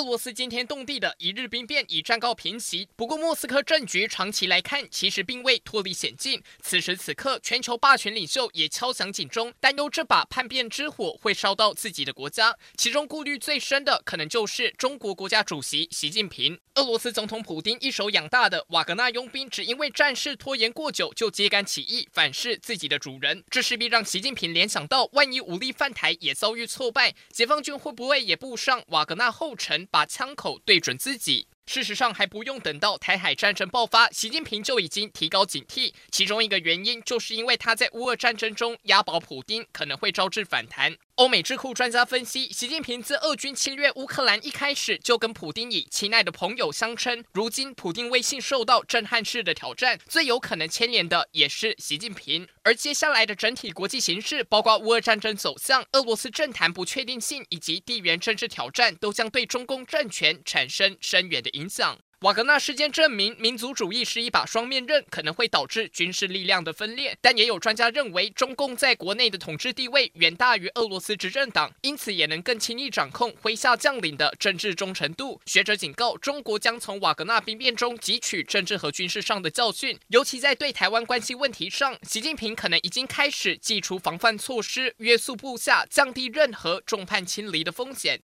俄罗斯惊天动地的一日兵变已暂告平息，不过莫斯科政局长期来看其实并未脱离险境。此时此刻，全球霸权领袖也敲响警钟，担忧这把叛变之火会烧到自己的国家。其中顾虑最深的，可能就是中国国家主席习近平。俄罗斯总统普丁一手养大的瓦格纳佣兵，只因为战事拖延过久就揭竿起义，反噬自己的主人，这势必让习近平联想到，万一武力犯台也遭遇挫败，解放军会不会也步上瓦格纳后尘？把枪口对准自己。事实上，还不用等到台海战争爆发，习近平就已经提高警惕。其中一个原因，就是因为他在乌俄战争中押宝普丁，可能会招致反弹。欧美智库专家分析，习近平自俄军侵略乌克兰一开始，就跟普丁以亲爱的朋友相称。如今，普丁威信受到震撼式的挑战，最有可能牵连的也是习近平。而接下来的整体国际形势，包括乌俄战争走向、俄罗斯政坛不确定性以及地缘政治挑战，都将对中共政权产生深远的影响。瓦格纳事件证明，民族主义是一把双面刃，可能会导致军事力量的分裂。但也有专家认为，中共在国内的统治地位远大于俄罗斯执政党，因此也能更轻易掌控麾下将领的政治忠诚度。学者警告，中国将从瓦格纳兵变中汲取政治和军事上的教训，尤其在对台湾关系问题上，习近平可能已经开始祭出防范措施，约束部下，降低任何众叛亲离的风险。